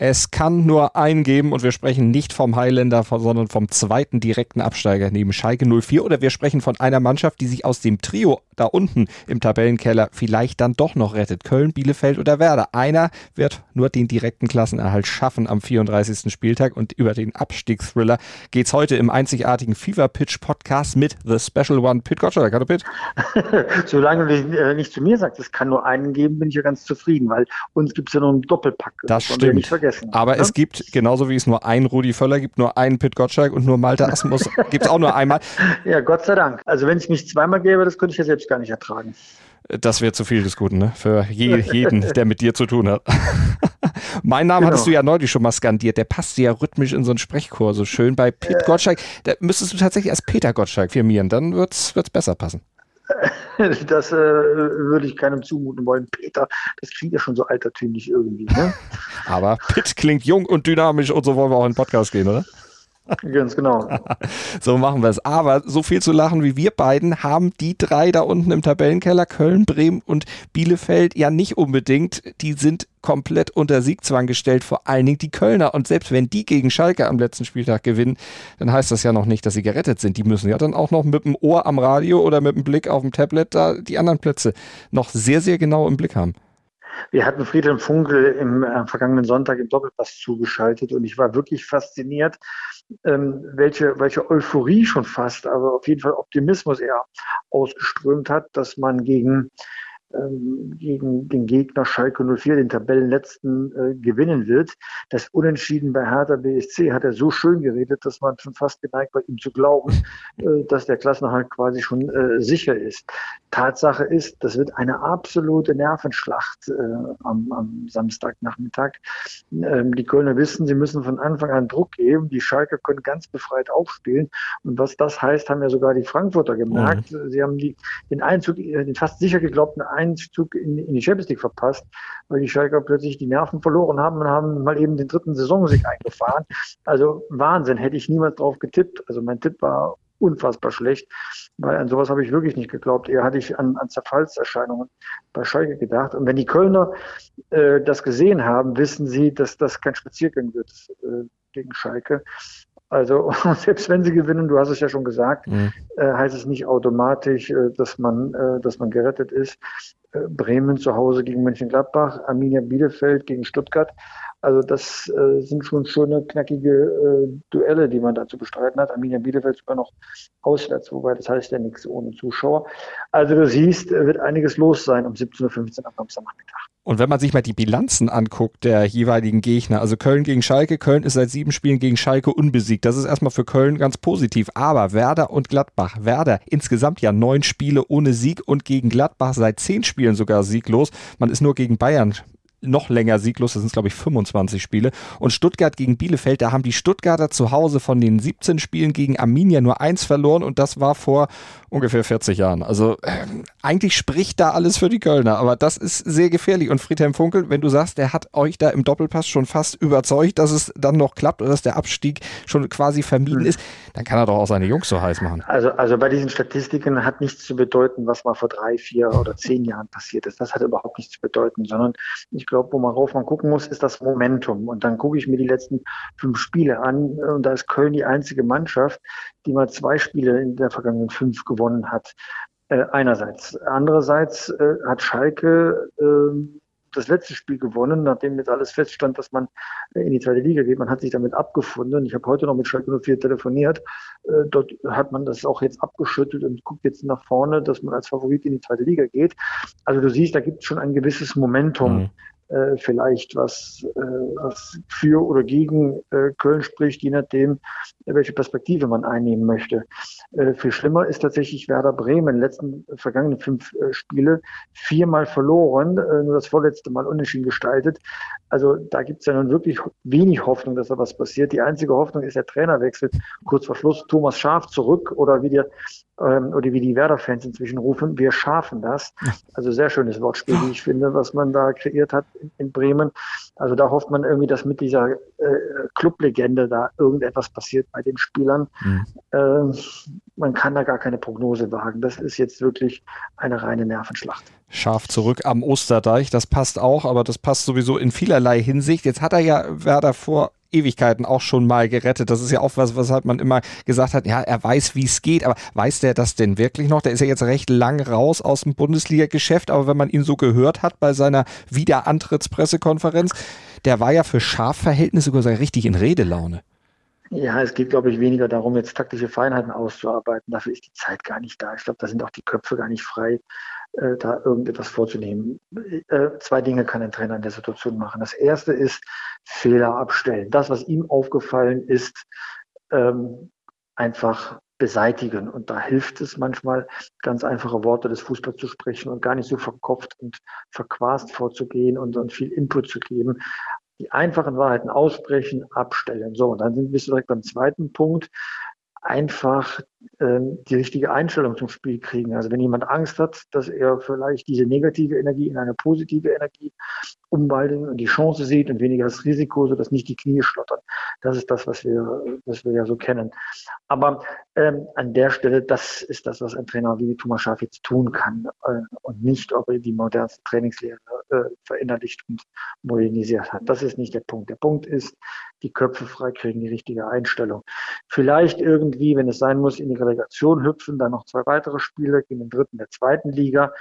Es kann nur einen geben und wir sprechen nicht vom Highlander, sondern vom zweiten direkten Absteiger neben Schalke 04 oder wir sprechen von einer Mannschaft, die sich aus dem Trio da unten im Tabellenkeller vielleicht dann doch noch rettet. Köln, Bielefeld oder Werder. Einer wird nur den direkten Klassenerhalt schaffen am 34. Spieltag und über den Abstiegsthriller geht's heute im einzigartigen Fever Pitch Podcast mit The Special One Pit Gottschalk. Hallo Pit. Solange du nicht, äh, nicht zu mir sagst, es kann nur einen geben, bin ich ja ganz zufrieden, weil uns gibt's ja noch einen Doppelpack. Das, das stimmt. Vergessen. Aber ne? es gibt, genauso wie es nur einen Rudi Völler gibt, nur einen Pit Gottschalk und nur Malte Asmus gibt es auch nur einmal. Ja, Gott sei Dank. Also wenn es mich zweimal gäbe, das könnte ich ja selbst gar nicht ertragen. Das wäre zu viel des Guten, ne? Für je, jeden, der mit dir zu tun hat. mein Name genau. hattest du ja neulich schon mal skandiert. Der passt ja rhythmisch in so einen Sprechchor so schön. Bei Pit äh, Gottschalk, da müsstest du tatsächlich als Peter Gottschalk firmieren. Dann wird es besser passen. Das äh, würde ich keinem zumuten wollen. Peter, das klingt ja schon so altertümlich irgendwie. Ne? Aber Pitt klingt jung und dynamisch und so wollen wir auch in den Podcast gehen, oder? Ganz genau. so machen wir es. Aber so viel zu lachen wie wir beiden haben die drei da unten im Tabellenkeller, Köln, Bremen und Bielefeld, ja nicht unbedingt. Die sind komplett unter Siegzwang gestellt, vor allen Dingen die Kölner. Und selbst wenn die gegen Schalke am letzten Spieltag gewinnen, dann heißt das ja noch nicht, dass sie gerettet sind. Die müssen ja dann auch noch mit dem Ohr am Radio oder mit dem Blick auf dem Tablet da die anderen Plätze noch sehr, sehr genau im Blick haben. Wir hatten Friedhelm Funkel im äh, vergangenen Sonntag im Doppelpass zugeschaltet und ich war wirklich fasziniert, ähm, welche, welche Euphorie schon fast, aber auf jeden Fall Optimismus er ausgeströmt hat, dass man gegen gegen den Gegner Schalke 04, den Tabellenletzten, äh, gewinnen wird. Das Unentschieden bei Hertha BSC hat er so schön geredet, dass man schon fast geneigt war, ihm zu glauben, äh, dass der Klassenerhalt quasi schon äh, sicher ist. Tatsache ist, das wird eine absolute Nervenschlacht äh, am, am Samstagnachmittag. Ähm, die Kölner wissen, sie müssen von Anfang an Druck geben. Die Schalke können ganz befreit aufspielen. Und was das heißt, haben ja sogar die Frankfurter gemerkt. Mhm. Sie haben die, den Einzug, äh, den fast sicher geglaubten Einzug in, in die Champions League verpasst, weil die Schalker plötzlich die Nerven verloren haben und haben mal eben den dritten Saisonsieg eingefahren. Also Wahnsinn, hätte ich niemals drauf getippt. Also mein Tipp war unfassbar schlecht, weil an sowas habe ich wirklich nicht geglaubt. Eher hatte ich an, an Zerfallserscheinungen bei Schalke gedacht. Und wenn die Kölner äh, das gesehen haben, wissen sie, dass das kein Spaziergang wird äh, gegen Schalke. Also selbst wenn sie gewinnen, du hast es ja schon gesagt, mhm. äh, heißt es nicht automatisch, äh, dass man, äh, dass man gerettet ist. Äh, Bremen zu Hause gegen Mönchengladbach, Arminia Bielefeld gegen Stuttgart. Also das äh, sind schon schöne, knackige äh, Duelle, die man da zu bestreiten hat. Arminia Bielefeld sogar noch auswärts, wobei das heißt ja nichts ohne Zuschauer. Also du siehst, wird einiges los sein um 17.15 Uhr am Samstagnachmittag. Und wenn man sich mal die Bilanzen anguckt der jeweiligen Gegner, also Köln gegen Schalke, Köln ist seit sieben Spielen gegen Schalke unbesiegt. Das ist erstmal für Köln ganz positiv. Aber Werder und Gladbach, Werder insgesamt ja neun Spiele ohne Sieg und gegen Gladbach seit zehn Spielen sogar sieglos. Man ist nur gegen Bayern noch länger sieglos, das sind glaube ich 25 Spiele. Und Stuttgart gegen Bielefeld, da haben die Stuttgarter zu Hause von den 17 Spielen gegen Arminia nur eins verloren und das war vor ungefähr 40 Jahren. Also äh, eigentlich spricht da alles für die Kölner, aber das ist sehr gefährlich. Und Friedhelm Funkel, wenn du sagst, der hat euch da im Doppelpass schon fast überzeugt, dass es dann noch klappt oder dass der Abstieg schon quasi vermieden hm. ist, dann kann er doch auch seine Jungs so heiß machen. Also, also bei diesen Statistiken hat nichts zu bedeuten, was mal vor drei, vier oder zehn Jahren passiert ist. Das hat überhaupt nichts zu bedeuten, sondern ich glaube, worauf man gucken muss, ist das Momentum. Und dann gucke ich mir die letzten fünf Spiele an und da ist Köln die einzige Mannschaft, die mal zwei Spiele in der vergangenen fünf gewonnen hat. Äh, einerseits. Andererseits äh, hat Schalke äh, das letzte Spiel gewonnen, nachdem jetzt alles feststand, dass man äh, in die zweite Liga geht. Man hat sich damit abgefunden. Ich habe heute noch mit Schalke 04 telefoniert. Äh, dort hat man das auch jetzt abgeschüttelt und guckt jetzt nach vorne, dass man als Favorit in die zweite Liga geht. Also du siehst, da gibt es schon ein gewisses Momentum. Mhm äh, vielleicht was, äh, was für oder gegen äh, Köln spricht, je nachdem, welche Perspektive man einnehmen möchte. Äh, viel schlimmer ist tatsächlich Werder Bremen. In den letzten vergangenen fünf äh, Spiele viermal verloren, äh, nur das vorletzte Mal unentschieden gestaltet. Also da gibt es ja nun wirklich wenig Hoffnung, dass da was passiert. Die einzige Hoffnung ist der Trainerwechsel. Kurz vor Schluss Thomas Schaf zurück oder wie der ähm, oder wie die Werder-Fans inzwischen rufen, wir schaffen das. Also sehr schönes Wortspiel, wie ich finde, was man da kreiert hat in, in Bremen. Also da hofft man irgendwie, dass mit dieser äh, Clublegende da irgendetwas passiert bei den Spielern. Mhm. Äh, man kann da gar keine Prognose wagen. Das ist jetzt wirklich eine reine Nervenschlacht. Scharf zurück am Osterdeich, das passt auch, aber das passt sowieso in vielerlei Hinsicht. Jetzt hat er ja Werder vor Ewigkeiten auch schon mal gerettet. Das ist ja auch was, weshalb man immer gesagt hat, ja, er weiß, wie es geht, aber weiß der das denn wirklich noch? Der ist ja jetzt recht lang raus aus dem Bundesliga-Geschäft, aber wenn man ihn so gehört hat bei seiner Wiederantrittspressekonferenz, der war ja für Schafverhältnisse sogar richtig in Redelaune. Ja, es geht, glaube ich, weniger darum, jetzt taktische Feinheiten auszuarbeiten. Dafür ist die Zeit gar nicht da. Ich glaube, da sind auch die Köpfe gar nicht frei, äh, da irgendetwas vorzunehmen. Äh, zwei Dinge kann ein Trainer in der Situation machen. Das erste ist Fehler abstellen. Das, was ihm aufgefallen ist, ähm, einfach beseitigen. Und da hilft es manchmal, ganz einfache Worte des Fußballs zu sprechen und gar nicht so verkopft und verquast vorzugehen und, und viel Input zu geben die einfachen Wahrheiten aussprechen, abstellen. So, und dann sind wir direkt beim zweiten Punkt. Einfach die richtige Einstellung zum Spiel kriegen. Also wenn jemand Angst hat, dass er vielleicht diese negative Energie in eine positive Energie umwandeln und die Chance sieht und weniger das Risiko, sodass nicht die Knie schlottern. Das ist das, was wir, was wir ja so kennen. Aber ähm, an der Stelle, das ist das, was ein Trainer wie Thomas Schaaf jetzt tun kann äh, und nicht, ob er die modernste Trainingslehre äh, verinnerlicht und modernisiert hat. Das ist nicht der Punkt. Der Punkt ist, die Köpfe freikriegen, die richtige Einstellung. Vielleicht irgendwie, wenn es sein muss, in die Relegation hüpfen, dann noch zwei weitere Spiele gegen den dritten der zweiten Liga.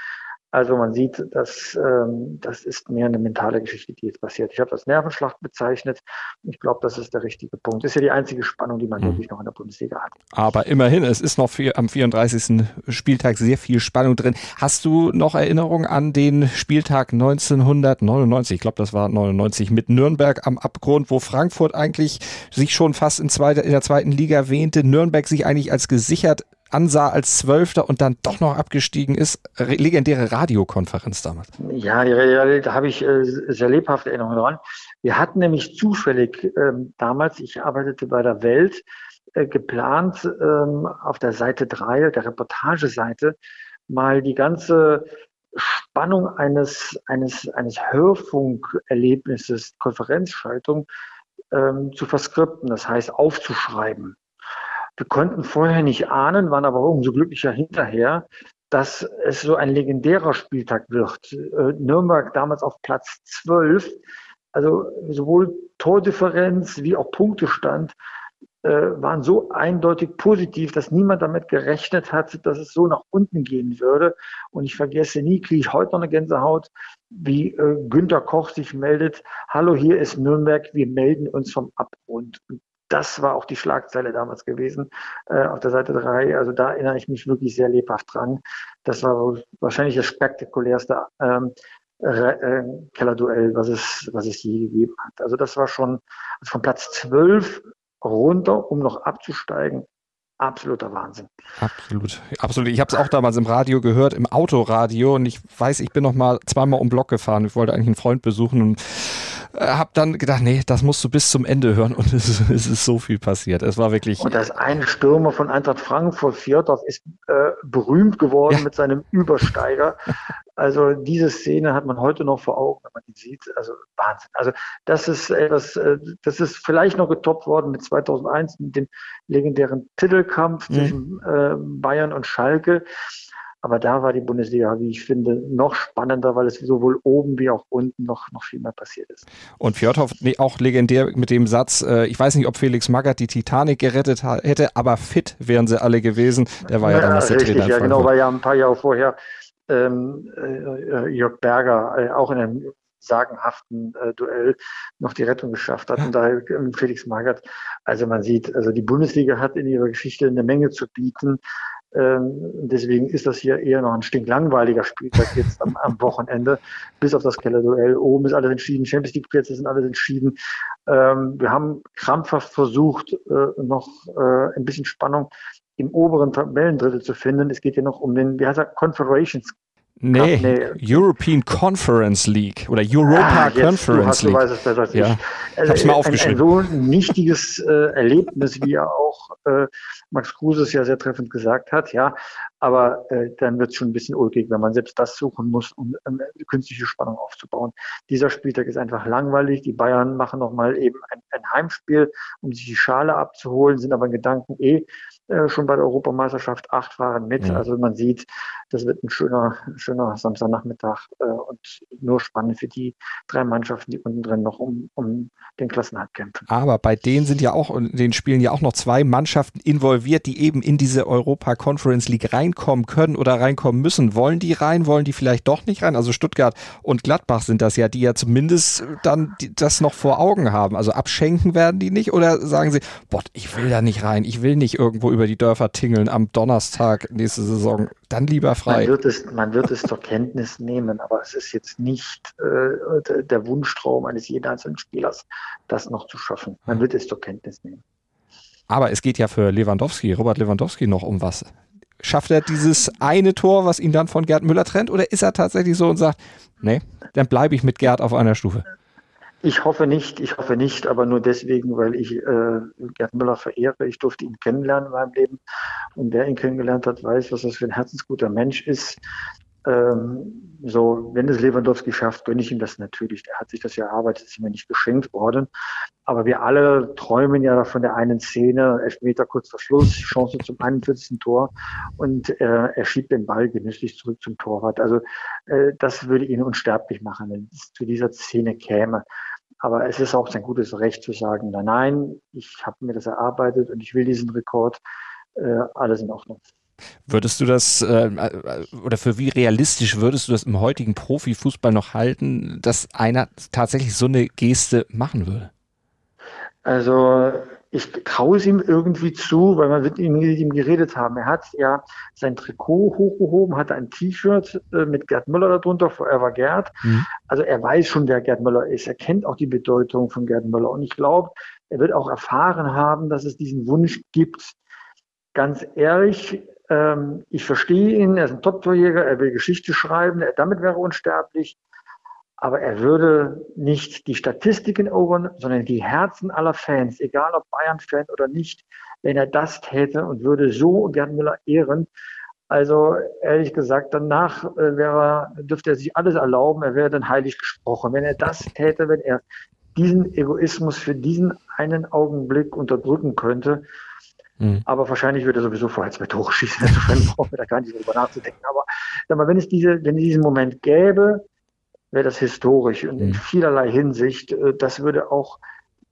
Also man sieht, dass ähm, das ist mehr eine mentale Geschichte, die jetzt passiert. Ich habe das Nervenschlacht bezeichnet. Ich glaube, das ist der richtige Punkt. Das ist ja die einzige Spannung, die man mhm. wirklich noch in der Bundesliga hat. Aber immerhin, es ist noch für, am 34. Spieltag sehr viel Spannung drin. Hast du noch Erinnerungen an den Spieltag 1999? Ich glaube, das war 99 mit Nürnberg am Abgrund, wo Frankfurt eigentlich sich schon fast in, zweiter, in der zweiten Liga wähnte, Nürnberg sich eigentlich als gesichert ansah als Zwölfter und dann doch noch abgestiegen ist. Legendäre Radiokonferenz damals. Ja, da habe ich äh, sehr lebhafte Erinnerungen dran. Wir hatten nämlich zufällig ähm, damals, ich arbeitete bei der Welt, äh, geplant ähm, auf der Seite 3, der Reportageseite, mal die ganze Spannung eines, eines, eines Hörfunkerlebnisses, Konferenzschaltung, ähm, zu verskripten, das heißt aufzuschreiben. Wir konnten vorher nicht ahnen, waren aber umso glücklicher hinterher, dass es so ein legendärer Spieltag wird. Äh, Nürnberg damals auf Platz 12. Also sowohl Tordifferenz wie auch Punktestand äh, waren so eindeutig positiv, dass niemand damit gerechnet hat, dass es so nach unten gehen würde. Und ich vergesse nie, kriege ich heute noch eine Gänsehaut, wie äh, Günter Koch sich meldet, hallo, hier ist Nürnberg, wir melden uns vom Abgrund. Und das war auch die Schlagzeile damals gewesen äh, auf der Seite 3. Also da erinnere ich mich wirklich sehr lebhaft dran. Das war wahrscheinlich das spektakulärste ähm, äh, Kellerduell, was es, was es je gegeben hat. Also das war schon also von Platz 12 runter, um noch abzusteigen, absoluter Wahnsinn. Absolut, absolut. Ich habe es auch damals im Radio gehört, im Autoradio und ich weiß, ich bin noch mal zweimal um Block gefahren. Ich wollte eigentlich einen Freund besuchen und habe dann gedacht, nee, das musst du bis zum Ende hören und es, ist, es ist so viel passiert. Es war wirklich. Und das ein Stürmer von Eintracht Frankfurt, Fjordorf, ist äh, berühmt geworden ja. mit seinem Übersteiger. Also diese Szene hat man heute noch vor Augen, wenn man die sieht. Also Wahnsinn. Also das ist etwas, äh, das ist vielleicht noch getoppt worden mit 2001 mit dem legendären Titelkampf mhm. zwischen äh, Bayern und Schalke. Aber da war die Bundesliga, wie ich finde, noch spannender, weil es sowohl oben wie auch unten noch, noch viel mehr passiert ist. Und Fjordhoff auch legendär mit dem Satz, äh, ich weiß nicht, ob Felix Magath die Titanic gerettet hätte, aber fit wären sie alle gewesen. Der war ja, ja damals der richtig, Trainer. Ja, genau, weil ja ein paar Jahre vorher ähm, äh, Jörg Berger äh, auch in einem sagenhaften äh, Duell noch die Rettung geschafft hat. Und daher äh, Felix Magath. Also man sieht, also die Bundesliga hat in ihrer Geschichte eine Menge zu bieten. Ähm, deswegen ist das hier eher noch ein stinklangweiliger Spieltag jetzt am, am Wochenende. Bis auf das Kellerduell. Oben ist alles entschieden. Champions League Plätze sind alles entschieden. Ähm, wir haben krampfhaft versucht, äh, noch äh, ein bisschen Spannung im oberen Tabellendrittel zu finden. Es geht ja noch um den, wie heißt er, Confederations Nee, nee, European Conference League oder Europa ah, Conference League. Du weißt es besser als ja. ich. Ich hab's mal aufgeschrieben. Ein, ein so nichtiges äh, Erlebnis, wie ja auch äh, Max Kruse es ja sehr treffend gesagt hat, ja. Aber äh, dann wird es schon ein bisschen ulkig, wenn man selbst das suchen muss, um ähm, künstliche Spannung aufzubauen. Dieser Spieltag ist einfach langweilig. Die Bayern machen nochmal eben ein, ein Heimspiel, um sich die Schale abzuholen, sind aber in Gedanken eh äh, schon bei der Europameisterschaft acht waren mit. Ja. Also man sieht, das wird ein schöner, schöner Samstagnachmittag äh, und nur spannend für die drei Mannschaften, die unten drin noch um, um den Klassenhalt kämpfen. Aber bei denen sind ja auch, in den Spielen ja auch noch zwei Mannschaften involviert, die eben in diese Europa Conference League reinkommen können oder reinkommen müssen. Wollen die rein? Wollen die vielleicht doch nicht rein? Also Stuttgart und Gladbach sind das ja, die ja zumindest dann das noch vor Augen haben. Also abschenken werden die nicht oder sagen sie, boah, ich will da nicht rein, ich will nicht irgendwo über die Dörfer tingeln am Donnerstag nächste Saison. Dann lieber frei. Man wird es, man wird es zur Kenntnis nehmen, aber es ist jetzt nicht äh, der Wunschtraum eines jeden einzelnen Spielers, das noch zu schaffen. Man wird es zur Kenntnis nehmen. Aber es geht ja für Lewandowski, Robert Lewandowski noch um was. Schafft er dieses eine Tor, was ihn dann von Gerd Müller trennt, oder ist er tatsächlich so und sagt, nee, dann bleibe ich mit Gerd auf einer Stufe? Ich hoffe nicht, ich hoffe nicht, aber nur deswegen, weil ich äh, Gerd Müller verehre. Ich durfte ihn kennenlernen in meinem Leben. Und wer ihn kennengelernt hat, weiß, was das für ein herzensguter Mensch ist. Ähm, so, wenn es Lewandowski schafft, gönne ich ihm das natürlich. Er hat sich das ja erarbeitet, ist ihm ja nicht geschenkt worden. Aber wir alle träumen ja von der einen Szene, Elfmeter kurz vor Schluss, Chance zum 41. Tor und äh, er schiebt den Ball genüsslich zurück zum Torwart. Also äh, das würde ihn unsterblich machen, wenn es zu dieser Szene käme. Aber es ist auch sein gutes Recht zu sagen, nein, nein, ich habe mir das erarbeitet und ich will diesen Rekord. Äh, alles in Ordnung. Würdest du das äh, oder für wie realistisch würdest du das im heutigen Profifußball noch halten, dass einer tatsächlich so eine Geste machen würde? Also ich traue es ihm irgendwie zu, weil man mit ihm, mit ihm geredet haben. Er hat ja sein Trikot hochgehoben, hatte ein T-Shirt äh, mit Gerd Müller darunter, Forever Gerd. Mhm. Also er weiß schon, wer Gerd Müller ist. Er kennt auch die Bedeutung von Gerd Müller. Und ich glaube, er wird auch erfahren haben, dass es diesen Wunsch gibt. Ganz ehrlich, ähm, ich verstehe ihn, er ist ein Top-Torjäger, er will Geschichte schreiben, er, damit wäre er unsterblich. Aber er würde nicht die Statistiken erobern, sondern die Herzen aller Fans, egal ob Bayern-Fan oder nicht, wenn er das täte und würde so Gerd Müller ehren. Also ehrlich gesagt, danach äh, wäre, dürfte er sich alles erlauben, er wäre dann heilig gesprochen. Wenn er das täte, wenn er diesen Egoismus für diesen einen Augenblick unterdrücken könnte, Mhm. Aber wahrscheinlich würde er sowieso vorher zwei Tore schießen. Insofern brauchen wir da gar nicht darüber nachzudenken. Aber sag mal, wenn es diese, wenn es diesen Moment gäbe, wäre das historisch und in mhm. vielerlei Hinsicht. Äh, das würde auch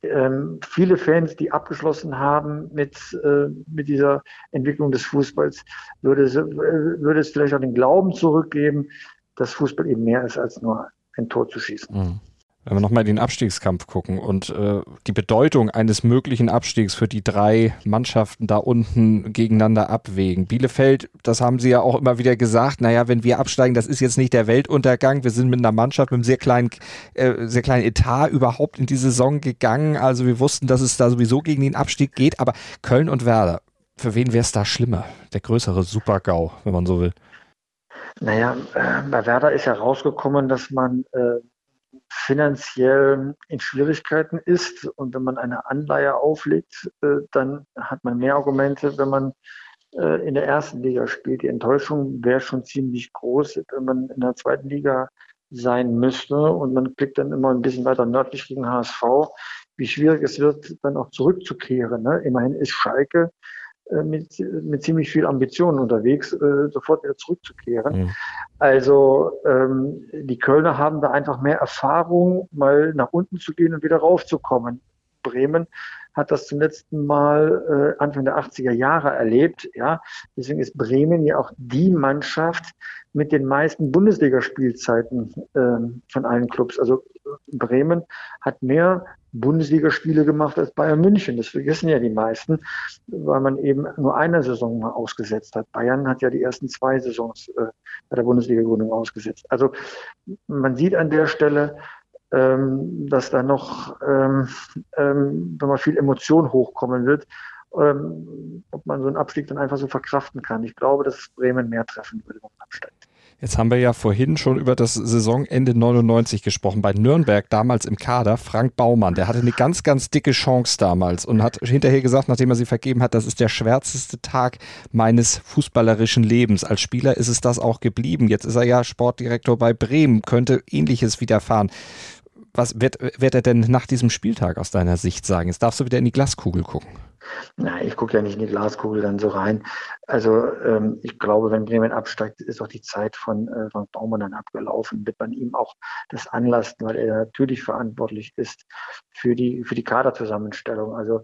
ähm, viele Fans, die abgeschlossen haben mit, äh, mit dieser Entwicklung des Fußballs, würde es, äh, würde es vielleicht auch den Glauben zurückgeben, dass Fußball eben mehr ist als nur ein Tor zu schießen. Mhm. Wenn wir nochmal in den Abstiegskampf gucken und äh, die Bedeutung eines möglichen Abstiegs für die drei Mannschaften da unten gegeneinander abwägen. Bielefeld, das haben sie ja auch immer wieder gesagt, naja, wenn wir absteigen, das ist jetzt nicht der Weltuntergang. Wir sind mit einer Mannschaft mit einem sehr kleinen, äh, sehr kleinen Etat überhaupt in die Saison gegangen. Also wir wussten, dass es da sowieso gegen den Abstieg geht. Aber Köln und Werder, für wen wäre es da schlimmer? Der größere Super-GAU, wenn man so will. Naja, äh, bei Werder ist ja rausgekommen, dass man äh, finanziell in Schwierigkeiten ist und wenn man eine Anleihe auflegt, äh, dann hat man mehr Argumente, wenn man äh, in der ersten Liga spielt. Die Enttäuschung wäre schon ziemlich groß, wenn man in der zweiten Liga sein müsste und man klickt dann immer ein bisschen weiter nördlich gegen HSV, wie schwierig es wird, dann auch zurückzukehren. Ne? Immerhin ist Schalke mit, mit ziemlich viel Ambitionen unterwegs, äh, sofort wieder zurückzukehren. Mhm. Also ähm, die Kölner haben da einfach mehr Erfahrung, mal nach unten zu gehen und wieder raufzukommen. Bremen hat das zum letzten Mal äh, Anfang der 80er Jahre erlebt. Ja, deswegen ist Bremen ja auch die Mannschaft mit den meisten Bundesligaspielzeiten äh, von allen Clubs. Also Bremen hat mehr Bundesligaspiele gemacht als Bayern München. Das vergessen ja die meisten, weil man eben nur eine Saison mal ausgesetzt hat. Bayern hat ja die ersten zwei Saisons äh, bei der Bundesliga-Gründung ausgesetzt. Also man sieht an der Stelle, ähm, dass da noch, ähm, ähm, wenn man viel Emotion hochkommen wird, ähm, ob man so einen Abstieg dann einfach so verkraften kann. Ich glaube, dass Bremen mehr treffen würde, wenn man absteigt. Jetzt haben wir ja vorhin schon über das Saisonende 99 gesprochen. Bei Nürnberg damals im Kader, Frank Baumann, der hatte eine ganz, ganz dicke Chance damals und hat hinterher gesagt, nachdem er sie vergeben hat, das ist der schwärzeste Tag meines fußballerischen Lebens. Als Spieler ist es das auch geblieben. Jetzt ist er ja Sportdirektor bei Bremen, könnte ähnliches widerfahren. Was wird, wird er denn nach diesem Spieltag aus deiner Sicht sagen? Jetzt darfst du wieder in die Glaskugel gucken. Nein, ich gucke ja nicht in die Glaskugel dann so rein. Also ähm, ich glaube, wenn Bremen absteigt, ist auch die Zeit von äh, Frank Baumann dann abgelaufen. Wird man ihm auch das anlasten, weil er natürlich verantwortlich ist für die für die Kaderzusammenstellung. Also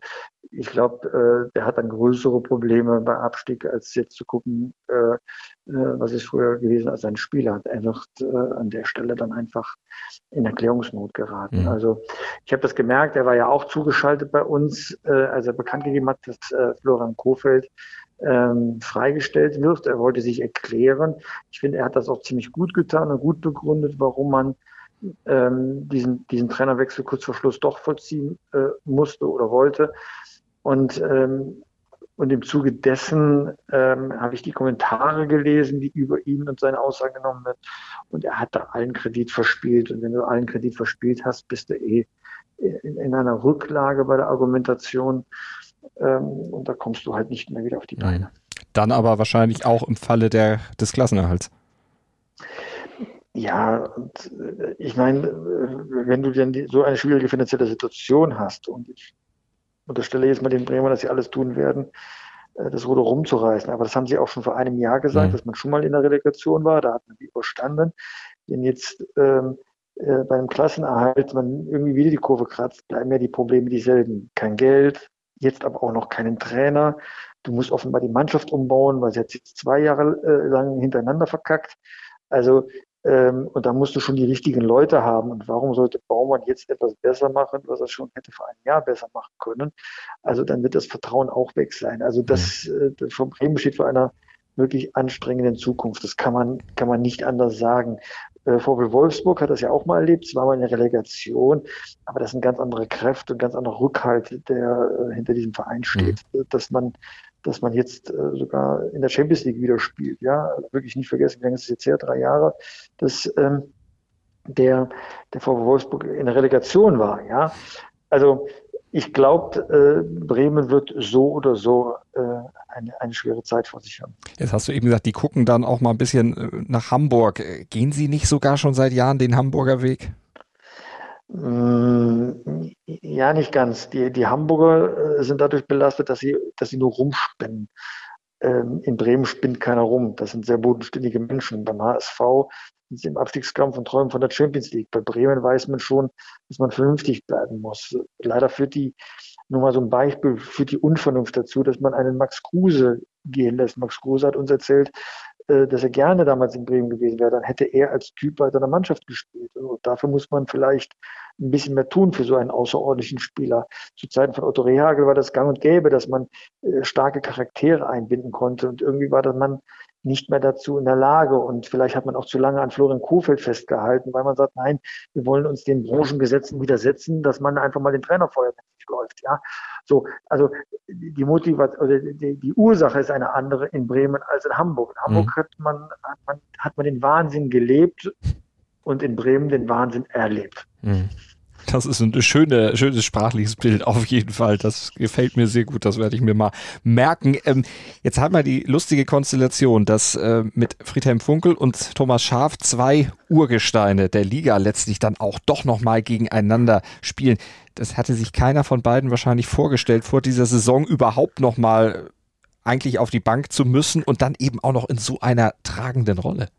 ich glaube, äh, der hat dann größere Probleme bei Abstieg, als jetzt zu gucken, äh, was ist früher gewesen als ein Spieler. Er wird äh, an der Stelle dann einfach in Erklärungsnot geraten. Mhm. Also ich habe das gemerkt, er war ja auch zugeschaltet bei uns, äh, als er bekannt gegeben hat, dass äh, Florian Kofeld ähm, freigestellt wird. Er wollte sich erklären. Ich finde, er hat das auch ziemlich gut getan und gut begründet, warum man ähm, diesen, diesen Trainerwechsel kurz vor Schluss doch vollziehen äh, musste oder wollte. Und, ähm, und im Zuge dessen ähm, habe ich die Kommentare gelesen, die über ihn und seine Aussagen genommen werden. Und er hat da allen Kredit verspielt. Und wenn du allen Kredit verspielt hast, bist du eh in, in einer Rücklage bei der Argumentation. Ähm, und da kommst du halt nicht mehr wieder auf die Beine. Dann aber wahrscheinlich auch im Falle der, des Klassenerhalts. Ja, und äh, ich meine, wenn du denn die, so eine schwierige finanzielle Situation hast und ich unterstelle jetzt mal den Bremer, dass sie alles tun werden, äh, das Ruder rumzureißen. Aber das haben sie auch schon vor einem Jahr gesagt, mhm. dass man schon mal in der Relegation war, da hat man die überstanden. Wenn jetzt ähm, äh, beim Klassenerhalt man irgendwie wieder die Kurve kratzt, bleiben ja die Probleme dieselben. Kein Geld, jetzt aber auch noch keinen Trainer. Du musst offenbar die Mannschaft umbauen, weil sie hat jetzt zwei Jahre äh, lang hintereinander verkackt. Also ähm, und da musst du schon die richtigen Leute haben. Und warum sollte Baumann jetzt etwas besser machen, was er schon hätte vor einem Jahr besser machen können? Also dann wird das Vertrauen auch weg sein. Also das, äh, von Bremen steht vor einer wirklich anstrengenden Zukunft. Das kann man, kann man nicht anders sagen. Äh, VW Wolfsburg hat das ja auch mal erlebt, es war mal eine Relegation, aber das sind ganz andere Kräfte und ganz anderer Rückhalt, der äh, hinter diesem Verein steht. Mhm. Dass man dass man jetzt äh, sogar in der Champions League wieder spielt. Ja, wirklich nicht vergessen, wie lange ist es jetzt her? Drei Jahre, dass ähm, der, der VW Wolfsburg in der Relegation war. Ja, also ich glaube, äh, Bremen wird so oder so äh, eine, eine schwere Zeit vor sich haben. Jetzt hast du eben gesagt, die gucken dann auch mal ein bisschen äh, nach Hamburg. Gehen Sie nicht sogar schon seit Jahren den Hamburger Weg? Mm, ja, nicht ganz. Die, die Hamburger äh, sind dadurch belastet, dass sie, dass sie nur rumspinnen. Ähm, in Bremen spinnt keiner rum. Das sind sehr bodenständige Menschen. Beim HSV sind sie im Abstiegskampf und träumen von der Champions League. Bei Bremen weiß man schon, dass man vernünftig bleiben muss. Leider führt die, nur mal so ein Beispiel, führt die Unvernunft dazu, dass man einen Max Kruse gehen lässt. Max Kruse hat uns erzählt, äh, dass er gerne damals in Bremen gewesen wäre, dann hätte er als Typ weiter in der Mannschaft gespielt. Und dafür muss man vielleicht ein bisschen mehr tun für so einen außerordentlichen Spieler. Zu Zeiten von Otto Rehagel war das gang und gäbe, dass man äh, starke Charaktere einbinden konnte. Und irgendwie war das man nicht mehr dazu in der Lage. Und vielleicht hat man auch zu lange an Florian Kofeld festgehalten, weil man sagt, nein, wir wollen uns den Branchengesetzen widersetzen, dass man einfach mal den Trainer nicht läuft. Ja, so, also die Motivation oder die, die, Ursache ist eine andere in Bremen als in Hamburg. In Hamburg mhm. hat, man, hat, man, hat man den Wahnsinn gelebt und in Bremen den Wahnsinn erlebt. Mhm. Das ist ein schöne, schönes sprachliches Bild auf jeden Fall. Das gefällt mir sehr gut. Das werde ich mir mal merken. Ähm, jetzt haben wir die lustige Konstellation, dass äh, mit Friedhelm Funkel und Thomas Schaf zwei Urgesteine der Liga letztlich dann auch doch nochmal gegeneinander spielen. Das hatte sich keiner von beiden wahrscheinlich vorgestellt, vor dieser Saison überhaupt nochmal eigentlich auf die Bank zu müssen und dann eben auch noch in so einer tragenden Rolle.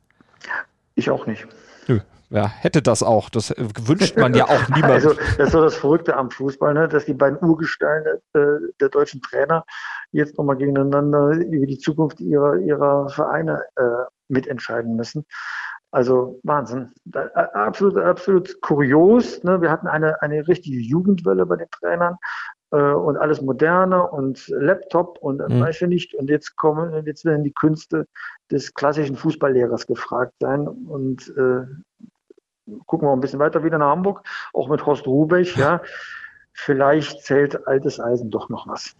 Ich auch nicht. Nö, ja, hätte das auch. Das wünscht man ja auch niemand. Also, das ist so das Verrückte am Fußball, ne? dass die beiden Urgesteine äh, der deutschen Trainer jetzt nochmal gegeneinander über die Zukunft ihrer, ihrer Vereine äh, mitentscheiden müssen. Also Wahnsinn. Da, absolut, absolut kurios. Ne? Wir hatten eine, eine richtige Jugendwelle bei den Trainern äh, und alles moderne und Laptop und mhm. weiß ich nicht. Und jetzt kommen, jetzt werden die Künste des klassischen Fußballlehrers gefragt sein. Und äh, gucken wir ein bisschen weiter wieder nach Hamburg, auch mit Horst Rubech, ja. Vielleicht zählt altes Eisen doch noch was.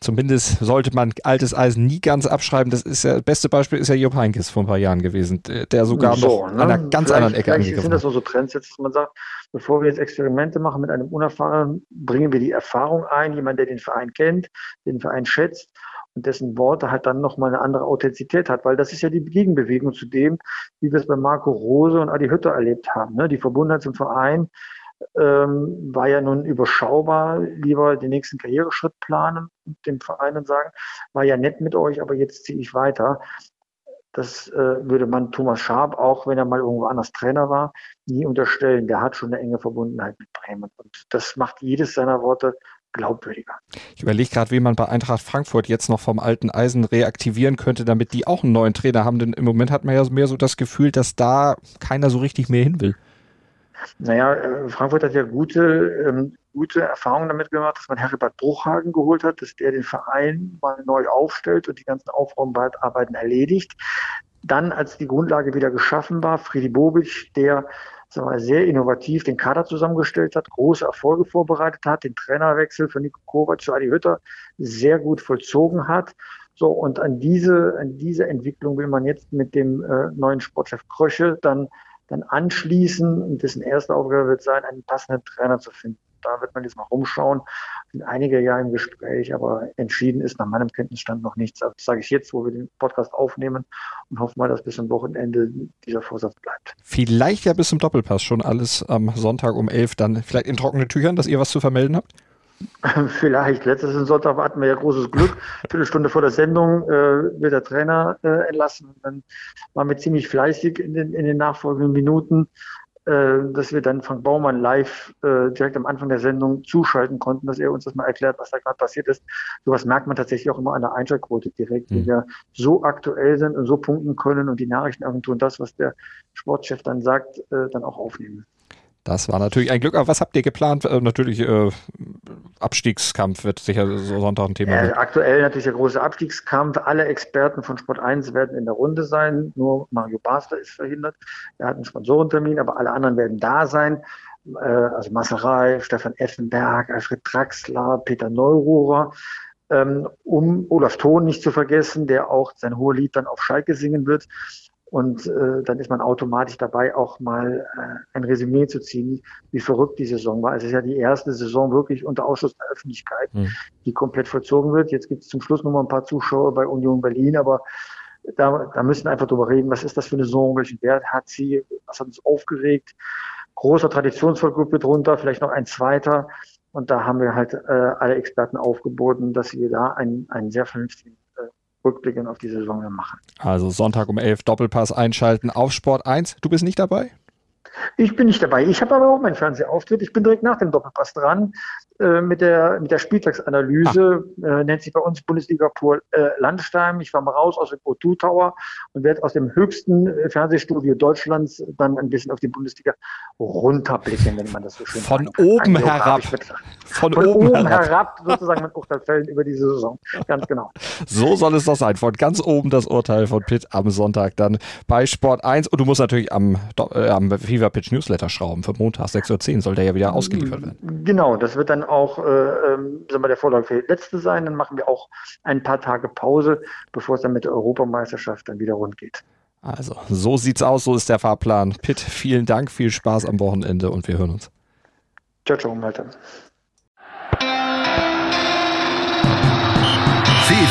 Zumindest sollte man altes Eisen nie ganz abschreiben. Das ist ja, das beste Beispiel ist ja Jupp Heynckes vor ein paar Jahren gewesen, der sogar so, noch ne? an einer ganz vielleicht, anderen Ecke angegriffen sind das so, so Trends jetzt, dass man sagt, bevor wir jetzt Experimente machen mit einem Unerfahrenen, bringen wir die Erfahrung ein, jemand, der den Verein kennt, den Verein schätzt und dessen Worte halt dann nochmal eine andere Authentizität hat, weil das ist ja die Gegenbewegung zu dem, wie wir es bei Marco Rose und Adi Hütter erlebt haben. Ne? Die Verbundenheit zum Verein ähm, war ja nun überschaubar, lieber den nächsten Karriereschritt planen und dem Verein dann sagen, war ja nett mit euch, aber jetzt ziehe ich weiter. Das äh, würde man Thomas Schaab, auch wenn er mal irgendwo anders Trainer war, nie unterstellen. Der hat schon eine enge Verbundenheit mit Bremen. Und das macht jedes seiner Worte glaubwürdiger. Ich überlege gerade, wie man bei Eintracht Frankfurt jetzt noch vom alten Eisen reaktivieren könnte, damit die auch einen neuen Trainer haben. Denn im Moment hat man ja mehr so das Gefühl, dass da keiner so richtig mehr hin will. Naja, äh, Frankfurt hat ja gute, ähm, gute Erfahrungen damit gemacht, dass man Heribert Bruchhagen geholt hat, dass der den Verein mal neu aufstellt und die ganzen Aufräumarbeiten erledigt. Dann, als die Grundlage wieder geschaffen war, Friedi Bobic, der sagen wir, sehr innovativ den Kader zusammengestellt hat, große Erfolge vorbereitet hat, den Trainerwechsel von Nico Kovac zu Adi Hütter sehr gut vollzogen hat. So, und an diese, an diese Entwicklung will man jetzt mit dem äh, neuen Sportchef Krösche dann, dann anschließen. Und dessen erste Aufgabe wird sein, einen passenden Trainer zu finden da wird man jetzt mal rumschauen. Sind einige ja im Gespräch, aber entschieden ist nach meinem Kenntnisstand noch nichts. Das sage ich jetzt, wo wir den Podcast aufnehmen und hoffe mal, dass bis zum Wochenende dieser Vorsatz bleibt. Vielleicht ja bis zum Doppelpass schon alles am Sonntag um 11 dann vielleicht in trockene Tüchern, dass ihr was zu vermelden habt? Vielleicht. Letztes Sonntag hatten wir ja großes Glück. Viertelstunde vor der Sendung äh, wird der Trainer äh, entlassen. Dann waren wir ziemlich fleißig in den, in den nachfolgenden Minuten. Äh, dass wir dann Frank Baumann live äh, direkt am Anfang der Sendung zuschalten konnten, dass er uns das mal erklärt, was da gerade passiert ist. Sowas merkt man tatsächlich auch immer an der Einschaltquote direkt, mhm. die wir so aktuell sind und so punkten können und die Nachrichtenagentur und das, was der Sportchef dann sagt, äh, dann auch aufnehmen. Das war natürlich ein Glück. Aber was habt ihr geplant? Äh, natürlich äh, Abstiegskampf wird sicher so Sonntag ein Thema. Äh, aktuell natürlich der große Abstiegskampf. Alle Experten von Sport 1 werden in der Runde sein. Nur Mario Basler ist verhindert. Er hat einen Sponsorentermin, aber alle anderen werden da sein. Äh, also Masserei, Stefan Effenberg, Alfred Traxler, Peter Neururer. Ähm, um Olaf Thon nicht zu vergessen, der auch sein Hohelied dann auf Schalke singen wird. Und äh, dann ist man automatisch dabei, auch mal äh, ein Resümee zu ziehen, wie verrückt die Saison war. Es ist ja die erste Saison wirklich unter Ausschluss der Öffentlichkeit, mhm. die komplett vollzogen wird. Jetzt gibt es zum Schluss noch mal ein paar Zuschauer bei Union Berlin, aber da, da müssen wir einfach drüber reden, was ist das für eine Saison, welchen Wert hat sie, was hat uns aufgeregt. Großer Traditionsvolk wird runter, vielleicht noch ein zweiter. Und da haben wir halt äh, alle Experten aufgeboten, dass wir da einen, einen sehr vernünftigen Rückblicken auf die Saison machen. Also Sonntag um 11 Doppelpass einschalten auf Sport 1. Du bist nicht dabei? Ich bin nicht dabei. Ich habe aber auch meinen Fernsehauftritt. Ich bin direkt nach dem Doppelpass dran äh, mit, der, mit der Spieltagsanalyse. Ah. Äh, nennt sich bei uns Bundesliga Pur äh, Landstein. Ich war mal raus aus dem O2 Tower und werde aus dem höchsten äh, Fernsehstudio Deutschlands dann ein bisschen auf die Bundesliga runterblicken, wenn man das so schön Von sagt. oben herab. Von, Von, oben, oben herab. herab sozusagen mit Urteilfällen über diese Saison. Ganz genau. So soll es doch sein. Von ganz oben das Urteil von Pitt am Sonntag dann bei Sport 1. Und du musst natürlich am, äh, am Fever Pitch Newsletter schrauben. Für Montag 6.10 Uhr soll der ja wieder ausgeliefert werden. Genau, das wird dann auch äh, ähm, wir, der Vorlag für letzte sein. Dann machen wir auch ein paar Tage Pause, bevor es dann mit der Europameisterschaft dann wieder rund geht. Also, so sieht's aus, so ist der Fahrplan. Pitt, vielen Dank, viel Spaß am Wochenende und wir hören uns. Ciao, ciao, Malte.